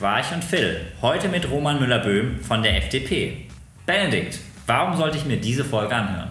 Quarch und Phil. Heute mit Roman Müller-Böhm von der FDP. Benedikt, warum sollte ich mir diese Folge anhören?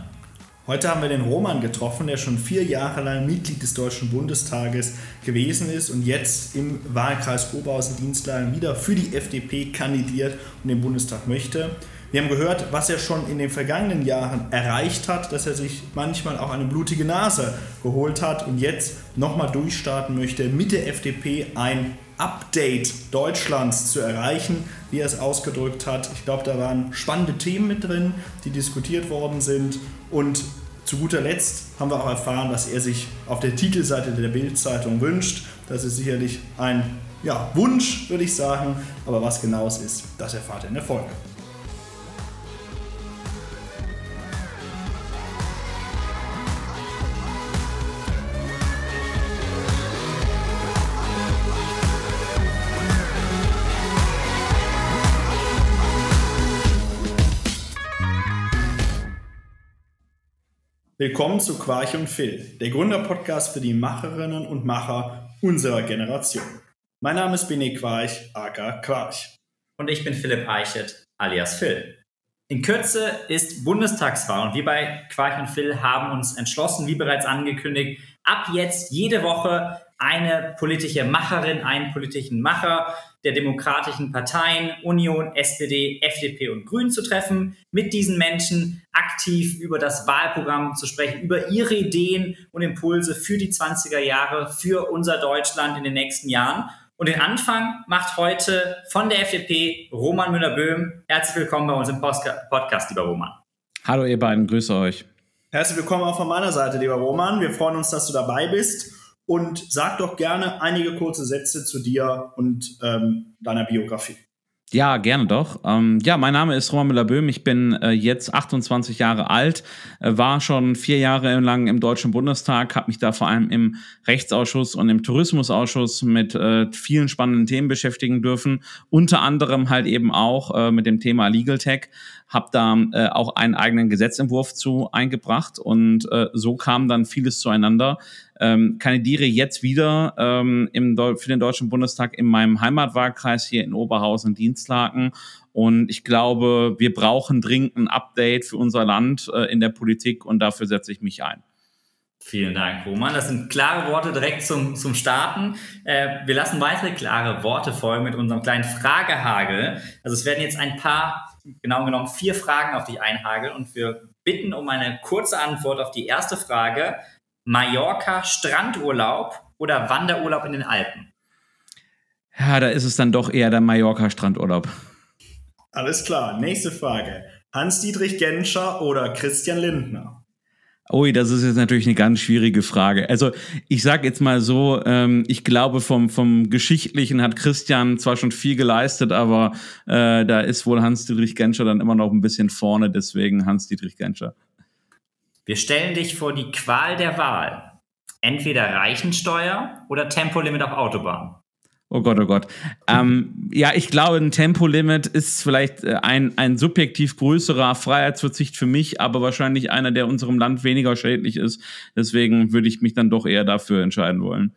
Heute haben wir den Roman getroffen, der schon vier Jahre lang Mitglied des Deutschen Bundestages gewesen ist und jetzt im Wahlkreis Oberhausen-Dienstlagen wieder für die FDP kandidiert und den Bundestag möchte. Wir haben gehört, was er schon in den vergangenen Jahren erreicht hat, dass er sich manchmal auch eine blutige Nase geholt hat und jetzt nochmal durchstarten möchte, mit der FDP ein Update Deutschlands zu erreichen, wie er es ausgedrückt hat. Ich glaube, da waren spannende Themen mit drin, die diskutiert worden sind. Und zu guter Letzt haben wir auch erfahren, was er sich auf der Titelseite der Bild-Zeitung wünscht. Das ist sicherlich ein ja, Wunsch, würde ich sagen. Aber was genau es ist, das erfahrt ihr in der Folge. Willkommen zu Quarch und Phil, der Gründerpodcast für die Macherinnen und Macher unserer Generation. Mein Name ist Bene Quarch, aka Quarch. Und ich bin Philipp Eichet, alias Phil. In Kürze ist Bundestagswahl und wir bei Quarch und Phil haben uns entschlossen, wie bereits angekündigt, ab jetzt jede Woche eine politische Macherin, einen politischen Macher der demokratischen Parteien Union, SPD, FDP und Grünen zu treffen, mit diesen Menschen aktiv über das Wahlprogramm zu sprechen, über ihre Ideen und Impulse für die 20er Jahre, für unser Deutschland in den nächsten Jahren. Und den Anfang macht heute von der FDP Roman Müller-Böhm. Herzlich willkommen bei uns im Podcast, lieber Roman. Hallo ihr beiden, grüße euch. Herzlich willkommen auch von meiner Seite, lieber Roman. Wir freuen uns, dass du dabei bist und sag doch gerne einige kurze Sätze zu dir und ähm, deiner Biografie. Ja, gerne doch. Ähm, ja, mein Name ist Roman Müller-Böhm. Ich bin äh, jetzt 28 Jahre alt, äh, war schon vier Jahre lang im Deutschen Bundestag, habe mich da vor allem im Rechtsausschuss und im Tourismusausschuss mit äh, vielen spannenden Themen beschäftigen dürfen. Unter anderem halt eben auch äh, mit dem Thema Legal Tech habe da äh, auch einen eigenen Gesetzentwurf zu eingebracht und äh, so kam dann vieles zueinander. Ähm, kandidiere jetzt wieder ähm, im, für den Deutschen Bundestag in meinem Heimatwahlkreis hier in Oberhausen-Dienstlaken und ich glaube, wir brauchen dringend ein Update für unser Land äh, in der Politik und dafür setze ich mich ein. Vielen Dank, Roman. Das sind klare Worte direkt zum, zum Starten. Äh, wir lassen weitere klare Worte folgen mit unserem kleinen Fragehagel. Also es werden jetzt ein paar genau genommen vier Fragen auf dich einhageln und wir bitten um eine kurze Antwort auf die erste Frage. Mallorca Strandurlaub oder Wanderurlaub in den Alpen? Ja, da ist es dann doch eher der Mallorca Strandurlaub. Alles klar. Nächste Frage. Hans-Dietrich Genscher oder Christian Lindner? Ui, das ist jetzt natürlich eine ganz schwierige Frage. Also ich sage jetzt mal so, ähm, ich glaube vom, vom Geschichtlichen hat Christian zwar schon viel geleistet, aber äh, da ist wohl Hans-Dietrich Genscher dann immer noch ein bisschen vorne, deswegen Hans-Dietrich Genscher. Wir stellen dich vor die Qual der Wahl. Entweder Reichensteuer oder Tempolimit auf Autobahn. Oh Gott, oh Gott. Ähm, ja, ich glaube, ein Tempolimit ist vielleicht äh, ein, ein subjektiv größerer Freiheitsverzicht für mich, aber wahrscheinlich einer, der unserem Land weniger schädlich ist. Deswegen würde ich mich dann doch eher dafür entscheiden wollen.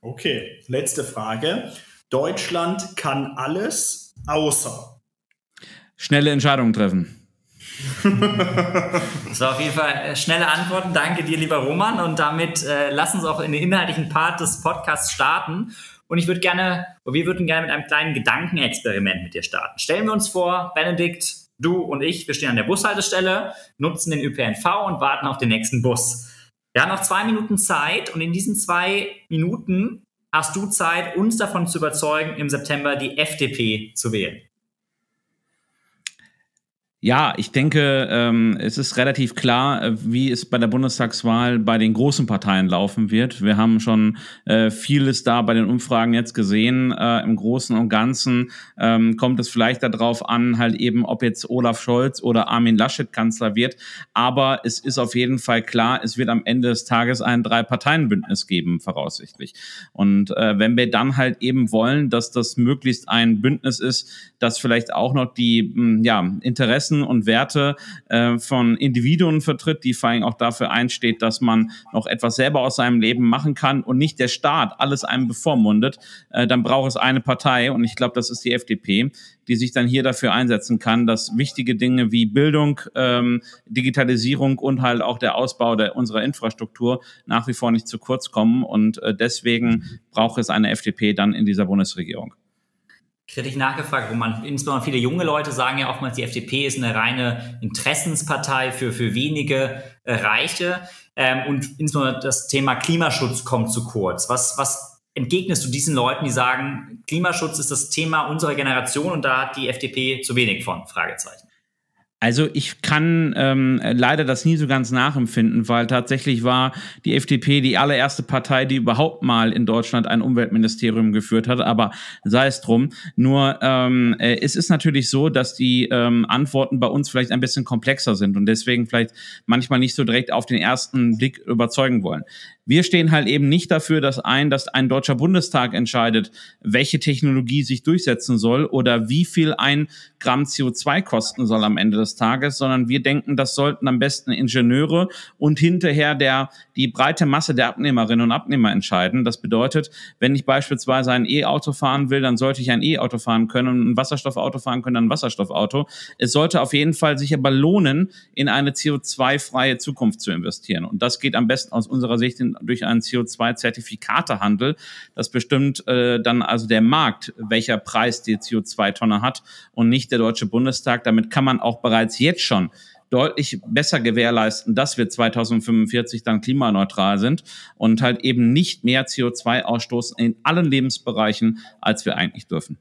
Okay, letzte Frage. Deutschland kann alles außer. Schnelle Entscheidungen treffen. war auf jeden Fall äh, schnelle Antworten. Danke dir, lieber Roman. Und damit äh, lass uns auch in den inhaltlichen Part des Podcasts starten. Und ich würde gerne, wir würden gerne mit einem kleinen Gedankenexperiment mit dir starten. Stellen wir uns vor, Benedikt, du und ich, wir stehen an der Bushaltestelle, nutzen den ÖPNV und warten auf den nächsten Bus. Wir haben noch zwei Minuten Zeit und in diesen zwei Minuten hast du Zeit, uns davon zu überzeugen, im September die FDP zu wählen. Ja, ich denke, ähm, es ist relativ klar, äh, wie es bei der Bundestagswahl bei den großen Parteien laufen wird. Wir haben schon äh, vieles da bei den Umfragen jetzt gesehen. Äh, Im Großen und Ganzen ähm, kommt es vielleicht darauf an, halt eben, ob jetzt Olaf Scholz oder Armin Laschet Kanzler wird. Aber es ist auf jeden Fall klar, es wird am Ende des Tages ein Drei-Parteien-Bündnis geben, voraussichtlich. Und äh, wenn wir dann halt eben wollen, dass das möglichst ein Bündnis ist, das vielleicht auch noch die mh, ja, Interessen Interessen und Werte äh, von Individuen vertritt, die vor allem auch dafür einsteht, dass man noch etwas selber aus seinem Leben machen kann und nicht der Staat alles einem bevormundet, äh, dann braucht es eine Partei und ich glaube, das ist die FDP, die sich dann hier dafür einsetzen kann, dass wichtige Dinge wie Bildung, ähm, Digitalisierung und halt auch der Ausbau der, unserer Infrastruktur nach wie vor nicht zu kurz kommen. Und äh, deswegen braucht es eine FDP dann in dieser Bundesregierung. Kritisch nachgefragt, wo man insbesondere viele junge Leute sagen ja oftmals, die FDP ist eine reine Interessenspartei für, für wenige äh, Reiche. Ähm, und insbesondere das Thema Klimaschutz kommt zu kurz. Was, was entgegnest du diesen Leuten, die sagen, Klimaschutz ist das Thema unserer Generation und da hat die FDP zu wenig von? Fragezeichen. Also ich kann ähm, leider das nie so ganz nachempfinden, weil tatsächlich war die FDP die allererste Partei, die überhaupt mal in Deutschland ein Umweltministerium geführt hat. Aber sei es drum. Nur ähm, äh, es ist natürlich so, dass die ähm, Antworten bei uns vielleicht ein bisschen komplexer sind und deswegen vielleicht manchmal nicht so direkt auf den ersten Blick überzeugen wollen. Wir stehen halt eben nicht dafür, dass ein, dass ein deutscher Bundestag entscheidet, welche Technologie sich durchsetzen soll oder wie viel ein Gramm CO2 kosten soll am Ende des Tages, sondern wir denken, das sollten am besten Ingenieure und hinterher der, die breite Masse der Abnehmerinnen und Abnehmer entscheiden. Das bedeutet, wenn ich beispielsweise ein E-Auto fahren will, dann sollte ich ein E-Auto fahren können und ein Wasserstoffauto fahren können, dann ein Wasserstoffauto. Es sollte auf jeden Fall sich aber lohnen, in eine CO2-freie Zukunft zu investieren. Und das geht am besten aus unserer Sicht durch einen CO2-Zertifikatehandel. Das bestimmt äh, dann also der Markt, welcher Preis die CO2-Tonne hat und nicht der Deutsche Bundestag. Damit kann man auch bereits jetzt schon deutlich besser gewährleisten, dass wir 2045 dann klimaneutral sind und halt eben nicht mehr CO2 ausstoßen in allen Lebensbereichen, als wir eigentlich dürfen.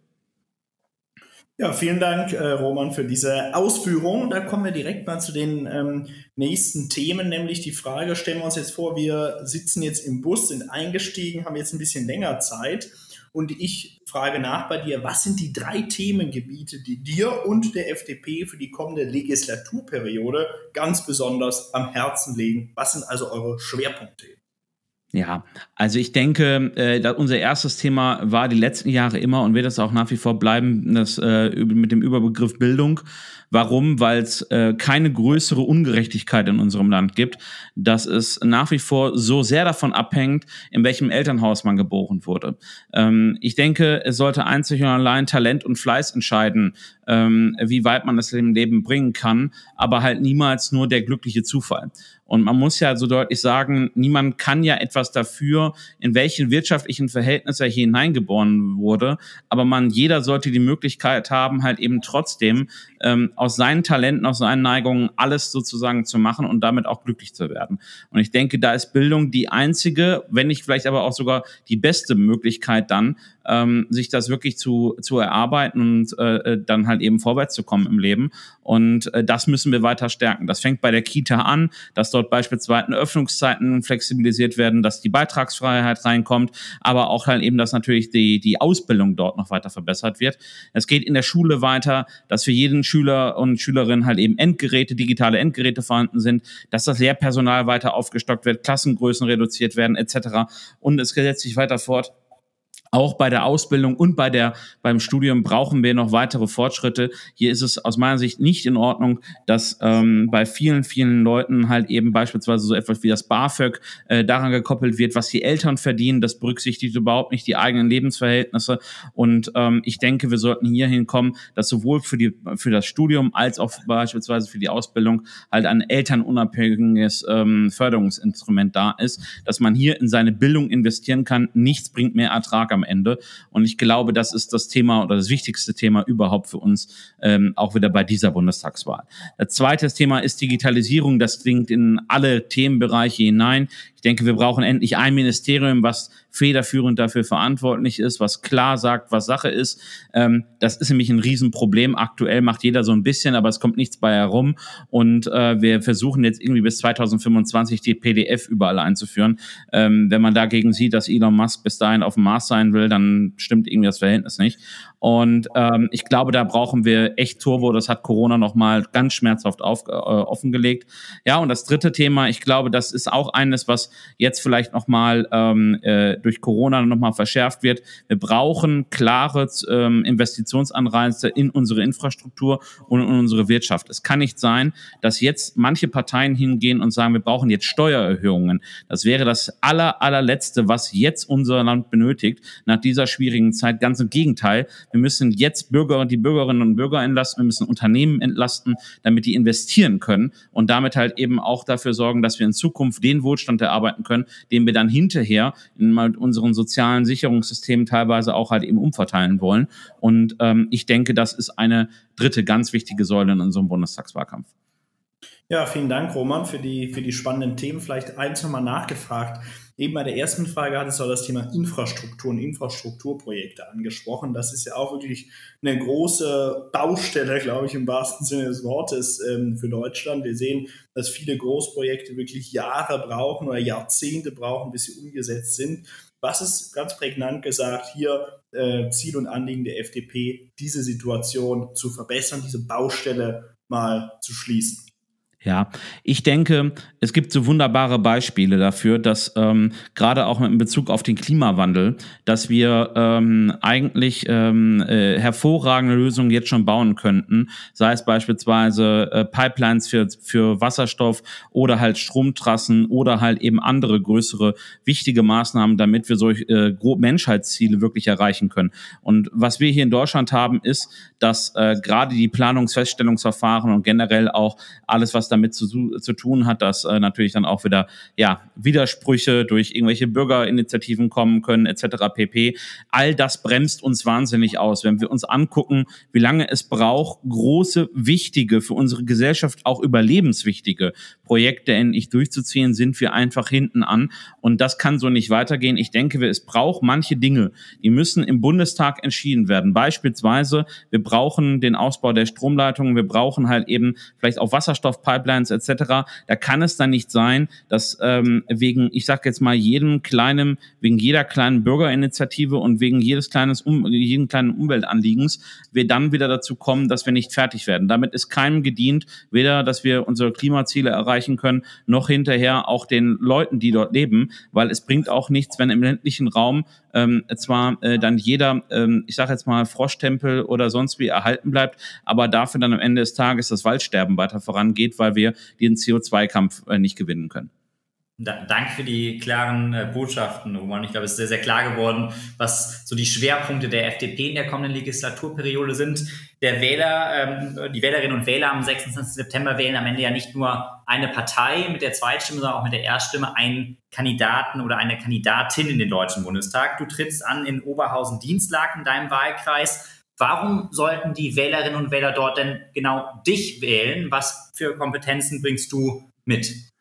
Ja, vielen Dank, äh, Roman, für diese Ausführung. Da kommen wir direkt mal zu den ähm, nächsten Themen, nämlich die Frage, stellen wir uns jetzt vor, wir sitzen jetzt im Bus, sind eingestiegen, haben jetzt ein bisschen länger Zeit und ich frage nach bei dir, was sind die drei Themengebiete, die dir und der FDP für die kommende Legislaturperiode ganz besonders am Herzen liegen? Was sind also eure Schwerpunkte? Ja, also ich denke, äh, unser erstes Thema war die letzten Jahre immer und wird es auch nach wie vor bleiben, das äh, mit dem Überbegriff Bildung. Warum? Weil es äh, keine größere Ungerechtigkeit in unserem Land gibt, dass es nach wie vor so sehr davon abhängt, in welchem Elternhaus man geboren wurde. Ähm, ich denke, es sollte einzig und allein Talent und Fleiß entscheiden, ähm, wie weit man das im Leben bringen kann, aber halt niemals nur der glückliche Zufall. Und man muss ja so deutlich sagen, niemand kann ja etwas dafür, in welchen wirtschaftlichen Verhältnis er hier hineingeboren wurde. Aber man, jeder sollte die Möglichkeit haben, halt eben trotzdem ähm, aus seinen Talenten, aus seinen Neigungen alles sozusagen zu machen und damit auch glücklich zu werden. Und ich denke, da ist Bildung die einzige, wenn nicht vielleicht aber auch sogar die beste Möglichkeit dann, ähm, sich das wirklich zu, zu erarbeiten und äh, äh, dann halt eben vorwärts zu kommen im Leben. Und äh, das müssen wir weiter stärken. Das fängt bei der Kita an, dass dort beispielsweise Öffnungszeiten flexibilisiert werden, dass die Beitragsfreiheit reinkommt, aber auch halt eben, dass natürlich die, die Ausbildung dort noch weiter verbessert wird. Es geht in der Schule weiter, dass für jeden Schüler und Schülerin halt eben Endgeräte, digitale Endgeräte vorhanden sind, dass das Lehrpersonal weiter aufgestockt wird, Klassengrößen reduziert werden etc. Und es setzt sich weiter fort auch bei der Ausbildung und bei der, beim Studium brauchen wir noch weitere Fortschritte. Hier ist es aus meiner Sicht nicht in Ordnung, dass ähm, bei vielen, vielen Leuten halt eben beispielsweise so etwas wie das BAföG äh, daran gekoppelt wird, was die Eltern verdienen. Das berücksichtigt überhaupt nicht die eigenen Lebensverhältnisse. Und ähm, ich denke, wir sollten hier hinkommen, dass sowohl für, die, für das Studium als auch beispielsweise für die Ausbildung halt ein elternunabhängiges ähm, Förderungsinstrument da ist, dass man hier in seine Bildung investieren kann. Nichts bringt mehr Ertrag am Ende. Und ich glaube, das ist das Thema oder das wichtigste Thema überhaupt für uns, ähm, auch wieder bei dieser Bundestagswahl. Das zweite Thema ist Digitalisierung. Das klingt in alle Themenbereiche hinein. Ich denke, wir brauchen endlich ein Ministerium, was federführend dafür verantwortlich ist, was klar sagt, was Sache ist. Ähm, das ist nämlich ein Riesenproblem. Aktuell macht jeder so ein bisschen, aber es kommt nichts bei herum. Und äh, wir versuchen jetzt irgendwie bis 2025 die PDF überall einzuführen. Ähm, wenn man dagegen sieht, dass Elon Musk bis dahin auf dem Mars sein will, dann stimmt irgendwie das Verhältnis nicht. Und ähm, ich glaube, da brauchen wir echt Turbo. Das hat Corona nochmal ganz schmerzhaft auf, äh, offengelegt. Ja, und das dritte Thema, ich glaube, das ist auch eines, was jetzt vielleicht nochmal ähm, äh, durch Corona nochmal verschärft wird. Wir brauchen klare ähm, Investitionsanreize in unsere Infrastruktur und in unsere Wirtschaft. Es kann nicht sein, dass jetzt manche Parteien hingehen und sagen, wir brauchen jetzt Steuererhöhungen. Das wäre das aller, allerletzte, was jetzt unser Land benötigt nach dieser schwierigen Zeit. Ganz im Gegenteil wir müssen jetzt Bürger, die Bürgerinnen und Bürger entlasten. Wir müssen Unternehmen entlasten, damit die investieren können und damit halt eben auch dafür sorgen, dass wir in Zukunft den Wohlstand erarbeiten können, den wir dann hinterher in unseren sozialen Sicherungssystemen teilweise auch halt eben umverteilen wollen. Und ähm, ich denke, das ist eine dritte ganz wichtige Säule in unserem Bundestagswahlkampf. Ja, vielen Dank, Roman, für die, für die spannenden Themen. Vielleicht eins nochmal nachgefragt. Eben bei der ersten Frage hattest du das Thema Infrastruktur und Infrastrukturprojekte angesprochen. Das ist ja auch wirklich eine große Baustelle, glaube ich, im wahrsten Sinne des Wortes ähm, für Deutschland. Wir sehen, dass viele Großprojekte wirklich Jahre brauchen oder Jahrzehnte brauchen, bis sie umgesetzt sind. Was ist ganz prägnant gesagt hier äh, Ziel und Anliegen der FDP, diese Situation zu verbessern, diese Baustelle mal zu schließen? Ja, ich denke, es gibt so wunderbare Beispiele dafür, dass ähm, gerade auch in Bezug auf den Klimawandel, dass wir ähm, eigentlich ähm, äh, hervorragende Lösungen jetzt schon bauen könnten, sei es beispielsweise äh, Pipelines für, für Wasserstoff oder halt Stromtrassen oder halt eben andere größere wichtige Maßnahmen, damit wir solche äh, Menschheitsziele wirklich erreichen können. Und was wir hier in Deutschland haben, ist, dass äh, gerade die Planungsfeststellungsverfahren und generell auch alles, was damit zu, zu tun hat, dass äh, natürlich dann auch wieder ja, Widersprüche durch irgendwelche Bürgerinitiativen kommen können, etc. pp. All das bremst uns wahnsinnig aus. Wenn wir uns angucken, wie lange es braucht, große, wichtige, für unsere Gesellschaft auch überlebenswichtige Projekte endlich durchzuziehen, sind wir einfach hinten an. Und das kann so nicht weitergehen. Ich denke, es braucht manche Dinge, die müssen im Bundestag entschieden werden. Beispielsweise, wir brauchen den Ausbau der Stromleitungen, wir brauchen halt eben vielleicht auch Wasserstoffpipelines, Pipelines etc. Da kann es dann nicht sein, dass ähm, wegen, ich sage jetzt mal, jedem kleinen, wegen jeder kleinen Bürgerinitiative und wegen jedes kleines um, jeden kleinen Umweltanliegens wir dann wieder dazu kommen, dass wir nicht fertig werden. Damit ist keinem gedient, weder, dass wir unsere Klimaziele erreichen können, noch hinterher auch den Leuten, die dort leben, weil es bringt auch nichts, wenn im ländlichen Raum ähm, zwar äh, dann jeder, ähm, ich sage jetzt mal, Froschtempel oder sonst wie erhalten bleibt, aber dafür dann am Ende des Tages das Waldsterben weiter vorangeht, weil wir den CO2-Kampf äh, nicht gewinnen können. Da, danke für die klaren äh, Botschaften, Roman. Ich glaube, es ist sehr, sehr klar geworden, was so die Schwerpunkte der FDP in der kommenden Legislaturperiode sind. Der Wähler, ähm, die Wählerinnen und Wähler am 26. September wählen am Ende ja nicht nur eine Partei mit der Zweitstimme, sondern auch mit der Erststimme einen Kandidaten oder eine Kandidatin in den Deutschen Bundestag. Du trittst an in Oberhausen-Dienstlag in deinem Wahlkreis. Warum sollten die Wählerinnen und Wähler dort denn genau dich wählen? Was für Kompetenzen bringst du mit?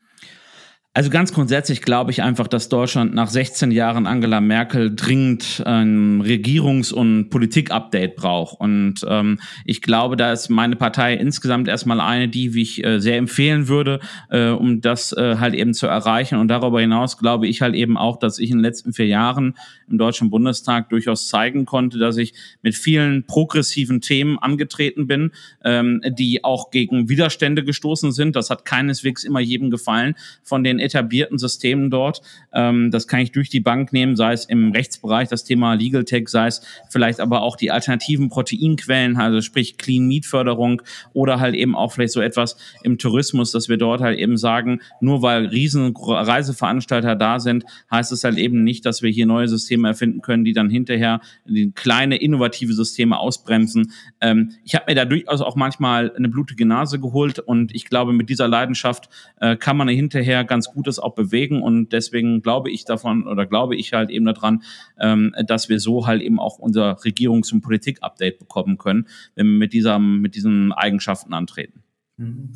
Also ganz grundsätzlich glaube ich einfach, dass Deutschland nach 16 Jahren Angela Merkel dringend ein Regierungs- und Politik-Update braucht. Und ähm, ich glaube, da ist meine Partei insgesamt erstmal eine, die wie ich äh, sehr empfehlen würde, äh, um das äh, halt eben zu erreichen. Und darüber hinaus glaube ich halt eben auch, dass ich in den letzten vier Jahren im Deutschen Bundestag durchaus zeigen konnte, dass ich mit vielen progressiven Themen angetreten bin, ähm, die auch gegen Widerstände gestoßen sind. Das hat keineswegs immer jedem gefallen von den etablierten Systemen dort. Ähm, das kann ich durch die Bank nehmen, sei es im Rechtsbereich das Thema Legal Tech, sei es vielleicht aber auch die alternativen Proteinquellen, also sprich Clean Meat Förderung oder halt eben auch vielleicht so etwas im Tourismus, dass wir dort halt eben sagen, nur weil riesen Reiseveranstalter da sind, heißt es halt eben nicht, dass wir hier neue Systeme erfinden können, die dann hinterher kleine innovative Systeme ausbremsen. Ähm, ich habe mir da durchaus auch manchmal eine blutige Nase geholt und ich glaube, mit dieser Leidenschaft äh, kann man hinterher ganz Gutes auch bewegen und deswegen glaube ich davon oder glaube ich halt eben daran, ähm, dass wir so halt eben auch unser Regierungs- und Politik-Update bekommen können, wenn wir mit, dieser, mit diesen Eigenschaften antreten.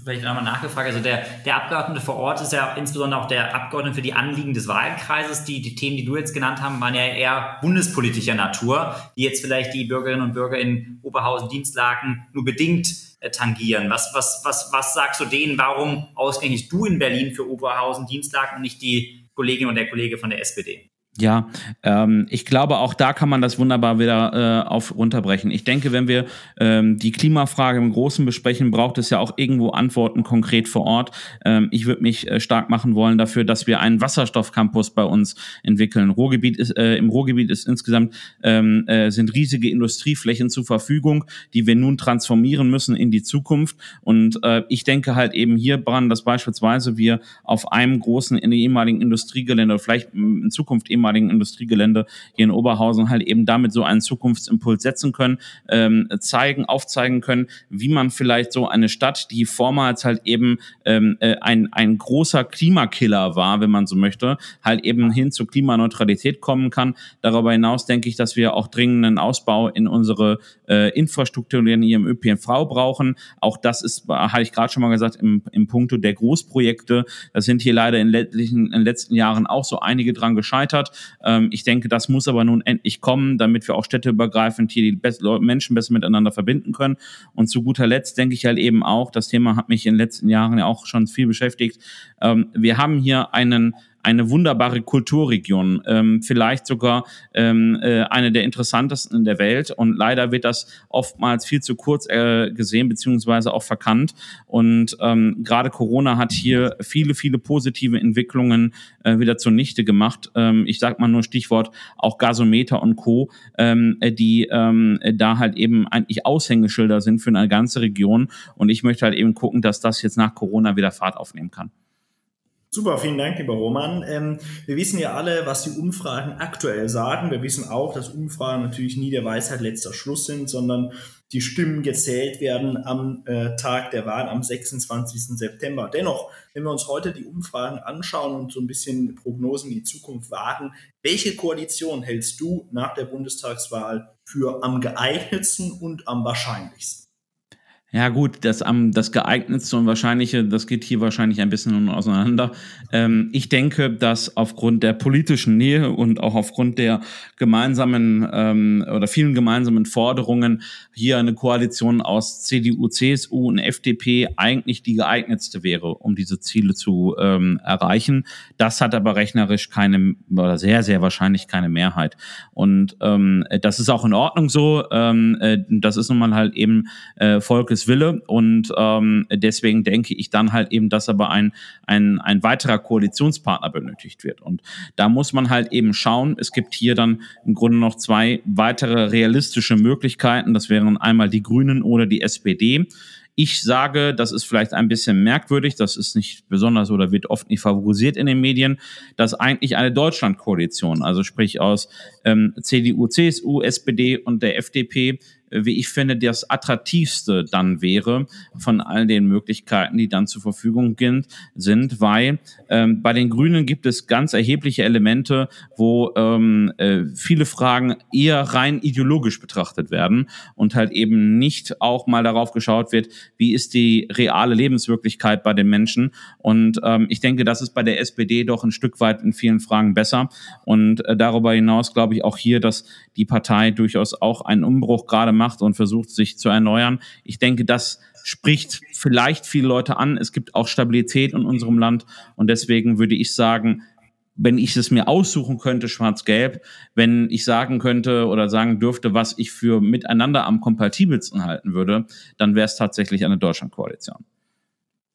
Vielleicht nochmal nachgefragt. Also der, der Abgeordnete vor Ort ist ja insbesondere auch der Abgeordnete für die Anliegen des Wahlkreises. Die, die Themen, die du jetzt genannt haben, waren ja eher bundespolitischer Natur, die jetzt vielleicht die Bürgerinnen und Bürger in Oberhausen, Dienstlaken nur bedingt äh, tangieren. Was, was, was, was sagst du denen? Warum ausgerechnet du in Berlin für Oberhausen, Dienstlaken und nicht die Kollegin und der Kollege von der SPD? Ja, ähm, ich glaube, auch da kann man das wunderbar wieder äh, auf runterbrechen. Ich denke, wenn wir ähm, die Klimafrage im Großen besprechen, braucht es ja auch irgendwo Antworten konkret vor Ort. Ähm, ich würde mich äh, stark machen wollen dafür, dass wir einen Wasserstoffcampus bei uns entwickeln. Ruhrgebiet ist, äh, Im Ruhrgebiet ist insgesamt ähm, äh, sind riesige Industrieflächen zur Verfügung, die wir nun transformieren müssen in die Zukunft. Und äh, ich denke halt eben hier dran, dass beispielsweise wir auf einem großen in ehemaligen Industriegelände oder vielleicht in Zukunft ehemaligen ehemaligen Industriegelände hier in Oberhausen halt eben damit so einen Zukunftsimpuls setzen können, ähm, zeigen, aufzeigen können, wie man vielleicht so eine Stadt, die vormals halt eben ähm, äh, ein, ein großer Klimakiller war, wenn man so möchte, halt eben hin zur Klimaneutralität kommen kann. Darüber hinaus denke ich, dass wir auch dringenden Ausbau in unsere äh, Infrastruktur in ihrem ÖPNV brauchen. Auch das ist, hatte ich gerade schon mal gesagt, im, im Punkto der Großprojekte. Da sind hier leider in, in den letzten Jahren auch so einige dran gescheitert. Ähm, ich denke, das muss aber nun endlich kommen, damit wir auch städteübergreifend hier die Menschen besser miteinander verbinden können. Und zu guter Letzt denke ich halt eben auch, das Thema hat mich in den letzten Jahren ja auch schon viel beschäftigt. Ähm, wir haben hier einen eine wunderbare Kulturregion, ähm, vielleicht sogar ähm, äh, eine der interessantesten in der Welt. Und leider wird das oftmals viel zu kurz äh, gesehen, beziehungsweise auch verkannt. Und ähm, gerade Corona hat hier viele, viele positive Entwicklungen äh, wieder zunichte gemacht. Ähm, ich sage mal nur Stichwort auch Gasometer und Co., ähm, die ähm, da halt eben eigentlich Aushängeschilder sind für eine ganze Region. Und ich möchte halt eben gucken, dass das jetzt nach Corona wieder Fahrt aufnehmen kann. Super, vielen Dank, lieber Roman. Ähm, wir wissen ja alle, was die Umfragen aktuell sagen. Wir wissen auch, dass Umfragen natürlich nie der Weisheit letzter Schluss sind, sondern die Stimmen gezählt werden am äh, Tag der Wahl, am 26. September. Dennoch, wenn wir uns heute die Umfragen anschauen und so ein bisschen Prognosen in die Zukunft wagen, welche Koalition hältst du nach der Bundestagswahl für am geeignetsten und am wahrscheinlichsten? Ja gut, das, um, das geeignetste und wahrscheinliche, das geht hier wahrscheinlich ein bisschen auseinander. Ähm, ich denke, dass aufgrund der politischen Nähe und auch aufgrund der gemeinsamen ähm, oder vielen gemeinsamen Forderungen hier eine Koalition aus CDU, CSU und FDP eigentlich die geeignetste wäre, um diese Ziele zu ähm, erreichen. Das hat aber rechnerisch keine oder sehr, sehr wahrscheinlich keine Mehrheit. Und ähm, das ist auch in Ordnung so. Ähm, äh, das ist nun mal halt eben äh, Volkes Wille. Und ähm, deswegen denke ich dann halt eben, dass aber ein, ein, ein weiterer Koalitionspartner benötigt wird. Und da muss man halt eben schauen. Es gibt hier dann im Grunde noch zwei weitere realistische Möglichkeiten. Das wären einmal die Grünen oder die SPD. Ich sage, das ist vielleicht ein bisschen merkwürdig, das ist nicht besonders oder wird oft nicht favorisiert in den Medien, dass eigentlich eine Deutschlandkoalition, also sprich aus ähm, CDU, CSU, SPD und der FDP, wie ich finde, das attraktivste dann wäre von all den Möglichkeiten, die dann zur Verfügung sind, weil ähm, bei den Grünen gibt es ganz erhebliche Elemente, wo ähm, äh, viele Fragen eher rein ideologisch betrachtet werden und halt eben nicht auch mal darauf geschaut wird, wie ist die reale Lebenswirklichkeit bei den Menschen. Und ähm, ich denke, das ist bei der SPD doch ein Stück weit in vielen Fragen besser. Und äh, darüber hinaus glaube ich auch hier, dass die Partei durchaus auch einen Umbruch gerade macht und versucht, sich zu erneuern. Ich denke, das spricht vielleicht viele Leute an. Es gibt auch Stabilität in unserem Land und deswegen würde ich sagen, wenn ich es mir aussuchen könnte, schwarz-gelb, wenn ich sagen könnte oder sagen dürfte, was ich für miteinander am kompatibelsten halten würde, dann wäre es tatsächlich eine Deutschlandkoalition.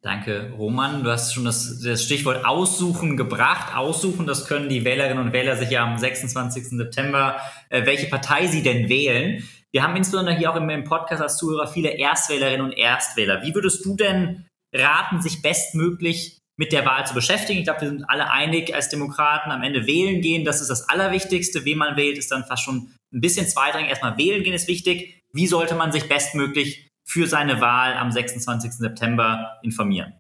Danke, Roman. Du hast schon das, das, Stichwort Aussuchen gebracht. Aussuchen, das können die Wählerinnen und Wähler sich ja am 26. September, äh, welche Partei sie denn wählen. Wir haben insbesondere hier auch im Podcast als Zuhörer viele Erstwählerinnen und Erstwähler. Wie würdest du denn raten, sich bestmöglich mit der Wahl zu beschäftigen? Ich glaube, wir sind alle einig als Demokraten, am Ende wählen gehen, das ist das Allerwichtigste. Wen man wählt, ist dann fast schon ein bisschen zweitrangig. Erstmal wählen gehen ist wichtig. Wie sollte man sich bestmöglich für seine Wahl am 26. September informieren.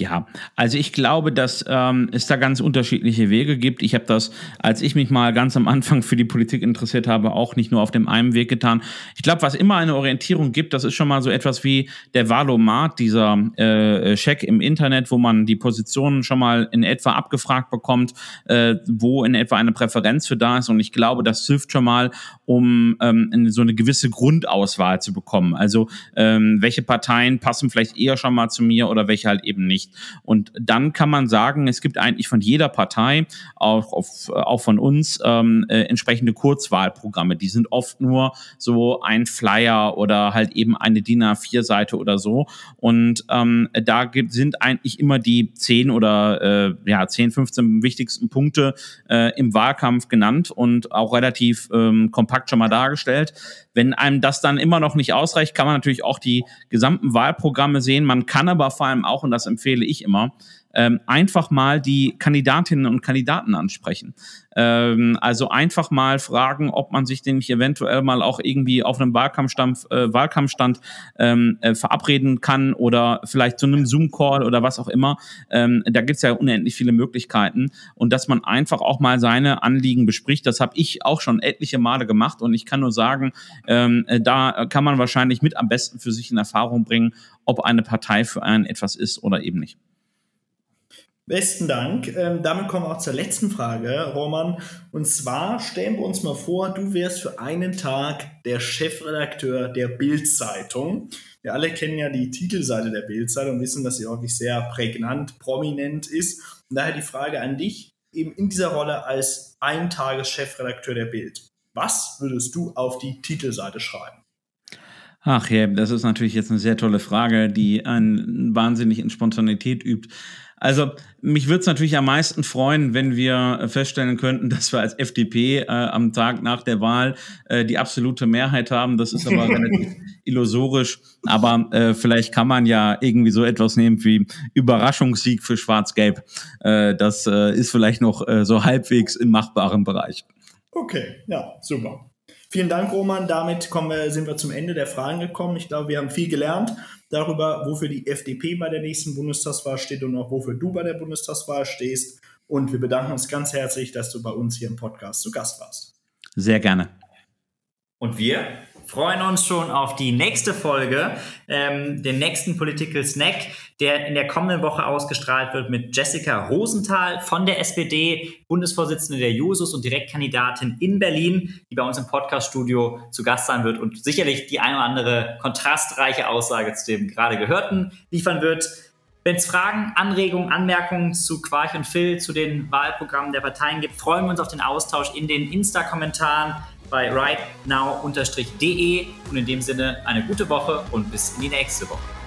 Ja, also ich glaube, dass ähm, es da ganz unterschiedliche Wege gibt. Ich habe das, als ich mich mal ganz am Anfang für die Politik interessiert habe, auch nicht nur auf dem einen Weg getan. Ich glaube, was immer eine Orientierung gibt, das ist schon mal so etwas wie der Valomat, dieser äh, Check im Internet, wo man die Positionen schon mal in etwa abgefragt bekommt, äh, wo in etwa eine Präferenz für da ist. Und ich glaube, das hilft schon mal, um ähm, so eine gewisse Grundauswahl zu bekommen. Also ähm, welche Parteien passen vielleicht eher schon mal zu mir oder welche halt eben nicht. Und dann kann man sagen, es gibt eigentlich von jeder Partei, auch, auf, auch von uns, ähm, äh, entsprechende Kurzwahlprogramme. Die sind oft nur so ein Flyer oder halt eben eine DIN A4-Seite oder so. Und ähm, da gibt, sind eigentlich immer die 10 oder äh, ja, 10, 15 wichtigsten Punkte äh, im Wahlkampf genannt und auch relativ ähm, kompakt schon mal dargestellt. Wenn einem das dann immer noch nicht ausreicht, kann man natürlich auch die gesamten Wahlprogramme sehen. Man kann aber vor allem auch, und das empfehle ich immer, ähm, einfach mal die Kandidatinnen und Kandidaten ansprechen. Ähm, also einfach mal fragen, ob man sich den nicht eventuell mal auch irgendwie auf einem Wahlkampfstand, äh, Wahlkampfstand ähm, äh, verabreden kann oder vielleicht zu einem Zoom-Call oder was auch immer. Ähm, da gibt's ja unendlich viele Möglichkeiten und dass man einfach auch mal seine Anliegen bespricht. Das habe ich auch schon etliche Male gemacht und ich kann nur sagen, ähm, äh, da kann man wahrscheinlich mit am besten für sich in Erfahrung bringen, ob eine Partei für einen etwas ist oder eben nicht. Besten Dank. Ähm, damit kommen wir auch zur letzten Frage, Roman. Und zwar stellen wir uns mal vor, du wärst für einen Tag der Chefredakteur der Bild-Zeitung. Wir alle kennen ja die Titelseite der Bild-Zeitung und wissen, dass sie wirklich sehr prägnant, prominent ist. Und daher die Frage an dich, eben in dieser Rolle als Eintages-Chefredakteur der Bild. Was würdest du auf die Titelseite schreiben? Ach ja, das ist natürlich jetzt eine sehr tolle Frage, die einen wahnsinnig in Spontanität übt. Also mich würde es natürlich am meisten freuen, wenn wir feststellen könnten, dass wir als FDP äh, am Tag nach der Wahl äh, die absolute Mehrheit haben. Das ist aber relativ illusorisch. Aber äh, vielleicht kann man ja irgendwie so etwas nehmen wie Überraschungssieg für Schwarz-Gelb. Äh, das äh, ist vielleicht noch äh, so halbwegs im machbaren Bereich. Okay, ja, super. Vielen Dank, Roman. Damit kommen wir, sind wir zum Ende der Fragen gekommen. Ich glaube, wir haben viel gelernt darüber, wofür die FDP bei der nächsten Bundestagswahl steht und auch wofür du bei der Bundestagswahl stehst. Und wir bedanken uns ganz herzlich, dass du bei uns hier im Podcast zu Gast warst. Sehr gerne. Und wir freuen uns schon auf die nächste Folge, ähm, den nächsten Political Snack, der in der kommenden Woche ausgestrahlt wird mit Jessica Rosenthal von der SPD, Bundesvorsitzende der Jusos und Direktkandidatin in Berlin, die bei uns im Podcaststudio zu Gast sein wird und sicherlich die eine oder andere kontrastreiche Aussage zu dem gerade Gehörten liefern wird. Wenn es Fragen, Anregungen, Anmerkungen zu Quarch und Phil, zu den Wahlprogrammen der Parteien gibt, freuen wir uns auf den Austausch in den Insta-Kommentaren bei rightnow.de. Und in dem Sinne eine gute Woche und bis in die nächste Woche.